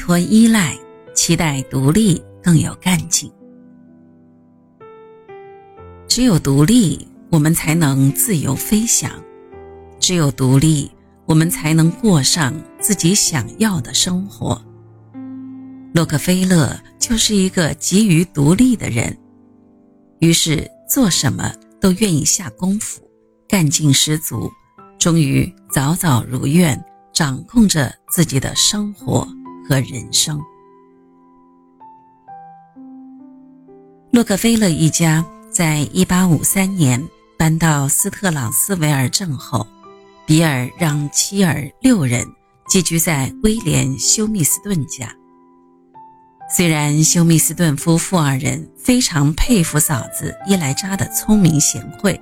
脱依赖，期待独立更有干劲。只有独立，我们才能自由飞翔；只有独立，我们才能过上自己想要的生活。洛克菲勒就是一个急于独立的人，于是做什么都愿意下功夫，干劲十足，终于早早如愿，掌控着自己的生活和人生。洛克菲勒一家。在一八五三年搬到斯特朗斯维尔镇后，比尔让妻儿六人寄居在威廉休密斯顿家。虽然休密斯顿夫妇二人非常佩服嫂子伊莱扎的聪明贤惠，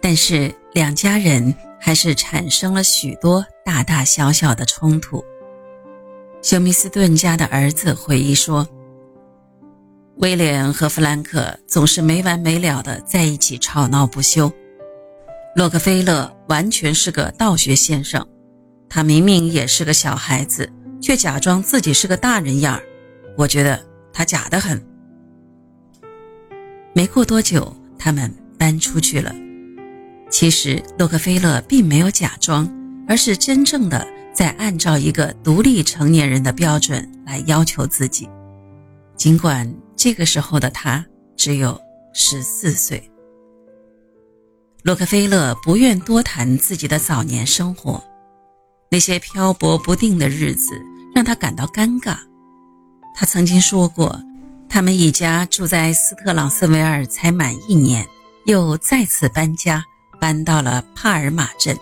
但是两家人还是产生了许多大大小小的冲突。休密斯顿家的儿子回忆说。威廉和弗兰克总是没完没了的在一起吵闹不休。洛克菲勒完全是个道学先生，他明明也是个小孩子，却假装自己是个大人样儿。我觉得他假得很。没过多久，他们搬出去了。其实洛克菲勒并没有假装，而是真正的在按照一个独立成年人的标准来要求自己，尽管。这个时候的他只有十四岁。洛克菲勒不愿多谈自己的早年生活，那些漂泊不定的日子让他感到尴尬。他曾经说过，他们一家住在斯特朗斯维尔才满一年，又再次搬家，搬到了帕尔马镇，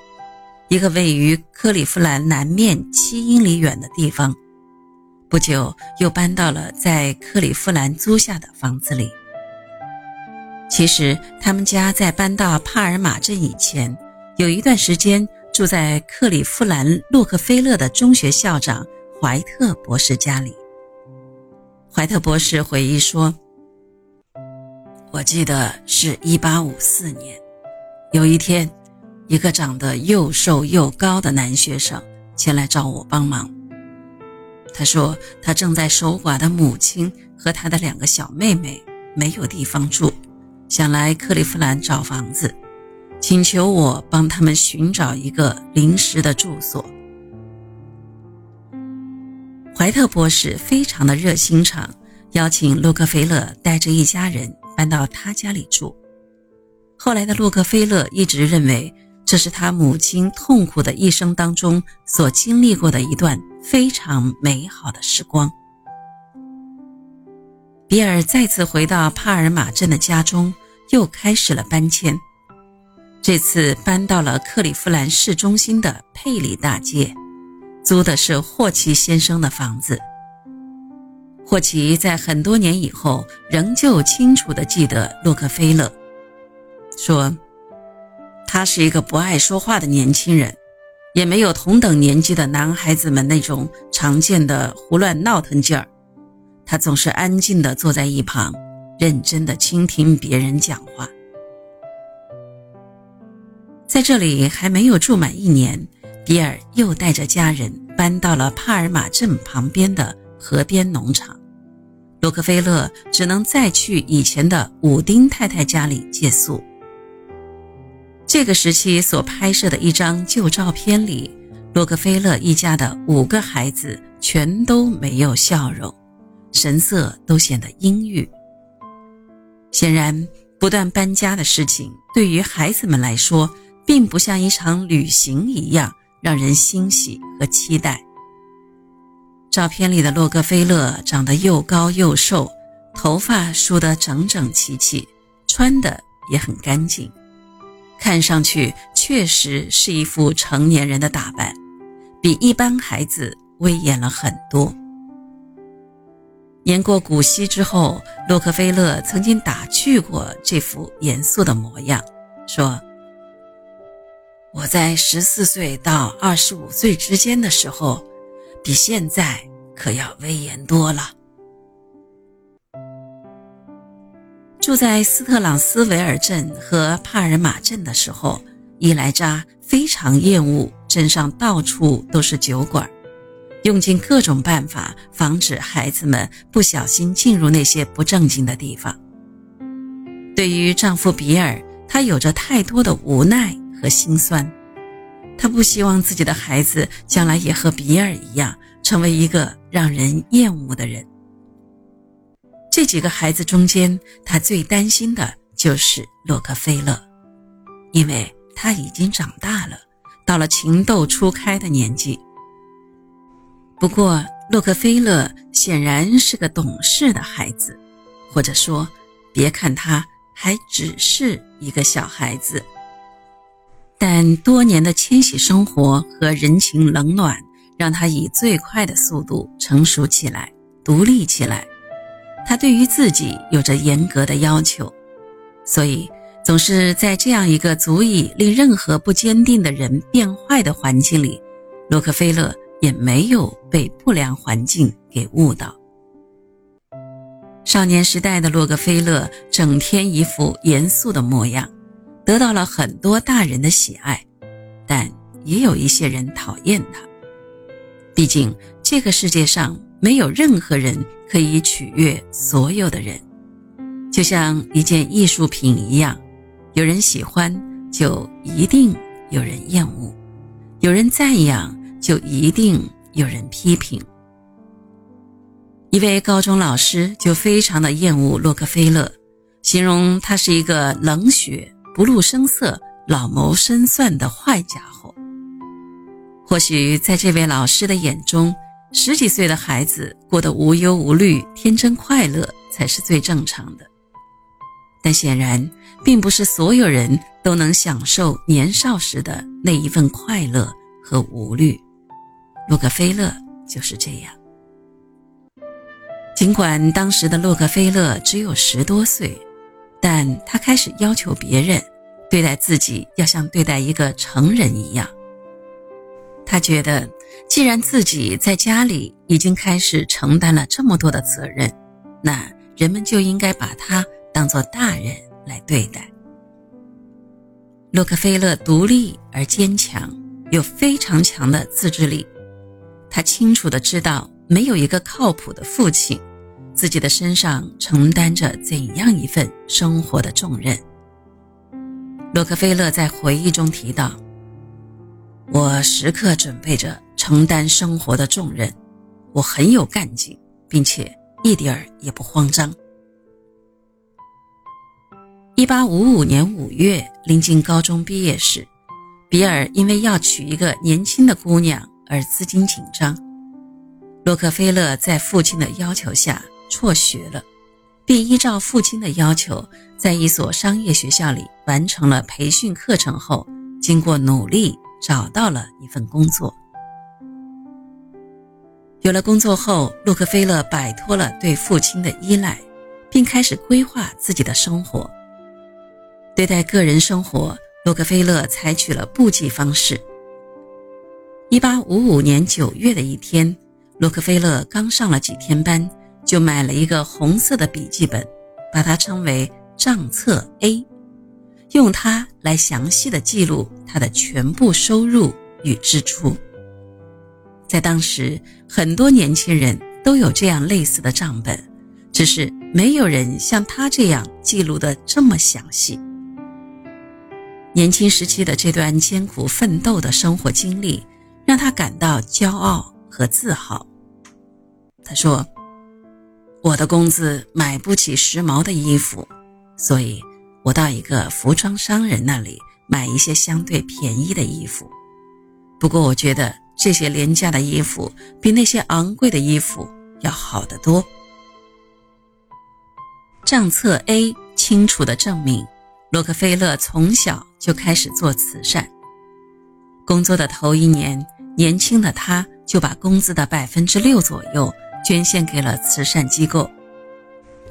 一个位于克利夫兰南面七英里远的地方。不久，又搬到了在克利夫兰租下的房子里。其实，他们家在搬到帕尔马镇以前，有一段时间住在克利夫兰洛克菲勒的中学校长怀特博士家里。怀特博士回忆说：“我记得是一八五四年，有一天，一个长得又瘦又高的男学生前来找我帮忙。”他说：“他正在守寡的母亲和他的两个小妹妹没有地方住，想来克利夫兰找房子，请求我帮他们寻找一个临时的住所。”怀特博士非常的热心肠，邀请洛克菲勒带着一家人搬到他家里住。后来的洛克菲勒一直认为。这是他母亲痛苦的一生当中所经历过的一段非常美好的时光。比尔再次回到帕尔马镇的家中，又开始了搬迁。这次搬到了克利夫兰市中心的佩里大街，租的是霍奇先生的房子。霍奇在很多年以后仍旧清楚地记得洛克菲勒，说。他是一个不爱说话的年轻人，也没有同等年纪的男孩子们那种常见的胡乱闹腾劲儿。他总是安静地坐在一旁，认真地倾听别人讲话。在这里还没有住满一年，比尔又带着家人搬到了帕尔马镇旁边的河边农场。洛克菲勒只能再去以前的武丁太太家里借宿。这个时期所拍摄的一张旧照片里，洛克菲勒一家的五个孩子全都没有笑容，神色都显得阴郁。显然，不断搬家的事情对于孩子们来说，并不像一场旅行一样让人欣喜和期待。照片里的洛克菲勒长得又高又瘦，头发梳得整整齐齐，穿的也很干净。看上去确实是一副成年人的打扮，比一般孩子威严了很多。年过古稀之后，洛克菲勒曾经打趣过这副严肃的模样，说：“我在十四岁到二十五岁之间的时候，比现在可要威严多了。”住在斯特朗斯维尔镇和帕尔马镇的时候，伊莱扎非常厌恶镇上到处都是酒馆，用尽各种办法防止孩子们不小心进入那些不正经的地方。对于丈夫比尔，她有着太多的无奈和心酸。她不希望自己的孩子将来也和比尔一样，成为一个让人厌恶的人。这几个孩子中间，他最担心的就是洛克菲勒，因为他已经长大了，到了情窦初开的年纪。不过，洛克菲勒显然是个懂事的孩子，或者说，别看他还只是一个小孩子，但多年的迁徙生活和人情冷暖，让他以最快的速度成熟起来、独立起来。他对于自己有着严格的要求，所以总是在这样一个足以令任何不坚定的人变坏的环境里，洛克菲勒。也没有被不良环境给误导。少年时代的洛克菲勒整天一副严肃的模样，得到了很多大人的喜爱，但也有一些人讨厌他。毕竟这个世界上没有任何人可以取悦所有的人，就像一件艺术品一样，有人喜欢就一定有人厌恶，有人赞扬。就一定有人批评。一位高中老师就非常的厌恶洛克菲勒，形容他是一个冷血、不露声色、老谋深算的坏家伙。或许在这位老师的眼中，十几岁的孩子过得无忧无虑、天真快乐才是最正常的。但显然，并不是所有人都能享受年少时的那一份快乐和无虑。洛克菲勒就是这样。尽管当时的洛克菲勒只有十多岁，但他开始要求别人对待自己要像对待一个成人一样。他觉得，既然自己在家里已经开始承担了这么多的责任，那人们就应该把他当做大人来对待。洛克菲勒独立而坚强，有非常强的自制力。他清楚地知道，没有一个靠谱的父亲，自己的身上承担着怎样一份生活的重任。洛克菲勒在回忆中提到：“我时刻准备着承担生活的重任，我很有干劲，并且一点儿也不慌张。”一八五五年五月，临近高中毕业时，比尔因为要娶一个年轻的姑娘。而资金紧张，洛克菲勒在父亲的要求下辍学了，并依照父亲的要求，在一所商业学校里完成了培训课程后，经过努力找到了一份工作。有了工作后，洛克菲勒摆脱了对父亲的依赖，并开始规划自己的生活。对待个人生活，洛克菲勒采取了布季方式。一八五五年九月的一天，洛克菲勒刚上了几天班，就买了一个红色的笔记本，把它称为账册 A，用它来详细的记录他的全部收入与支出。在当时，很多年轻人都有这样类似的账本，只是没有人像他这样记录的这么详细。年轻时期的这段艰苦奋斗的生活经历。让他感到骄傲和自豪。他说：“我的工资买不起时髦的衣服，所以我到一个服装商人那里买一些相对便宜的衣服。不过，我觉得这些廉价的衣服比那些昂贵的衣服要好得多。”账册 A 清楚地证明，洛克菲勒从小就开始做慈善。工作的头一年，年轻的他就把工资的百分之六左右捐献给了慈善机构，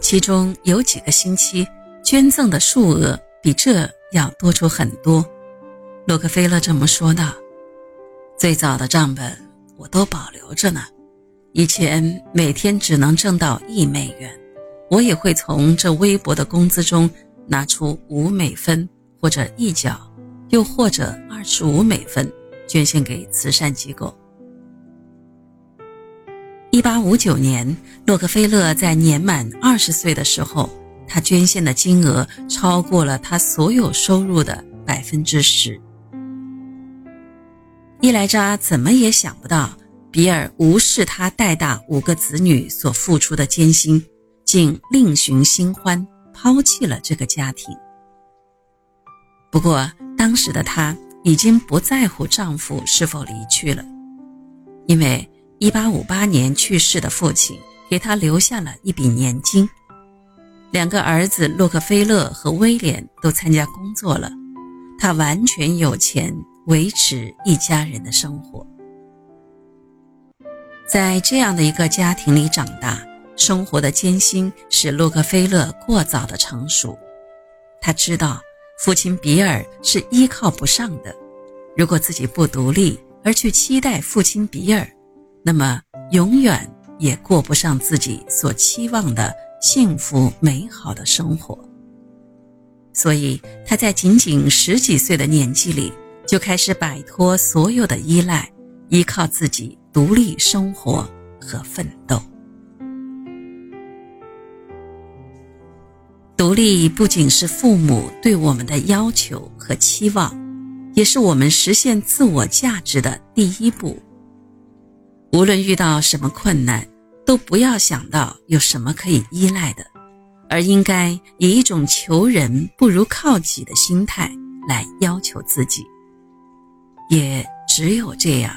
其中有几个星期捐赠的数额比这要多出很多。洛克菲勒这么说道：“最早的账本我都保留着呢，以前每天只能挣到一美元，我也会从这微薄的工资中拿出五美分或者一角。”又或者二十五美分捐献给慈善机构。一八五九年，洛克菲勒在年满二十岁的时候，他捐献的金额超过了他所有收入的百分之十。伊莱扎怎么也想不到，比尔无视他带大五个子女所付出的艰辛，竟另寻新欢，抛弃了这个家庭。不过，当时的她已经不在乎丈夫是否离去了，因为。一八五八年去世的父亲给她留下了一笔年金，两个儿子洛克菲勒和威廉都参加工作了，他完全有钱维持一家人的生活。在这样的一个家庭里长大，生活的艰辛使洛克菲勒过早的成熟。他知道父亲比尔是依靠不上的，如果自己不独立而去期待父亲比尔。那么，永远也过不上自己所期望的幸福美好的生活。所以，他在仅仅十几岁的年纪里，就开始摆脱所有的依赖，依靠自己独立生活和奋斗。独立不仅是父母对我们的要求和期望，也是我们实现自我价值的第一步。无论遇到什么困难，都不要想到有什么可以依赖的，而应该以一种求人不如靠己的心态来要求自己。也只有这样，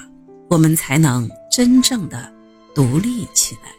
我们才能真正的独立起来。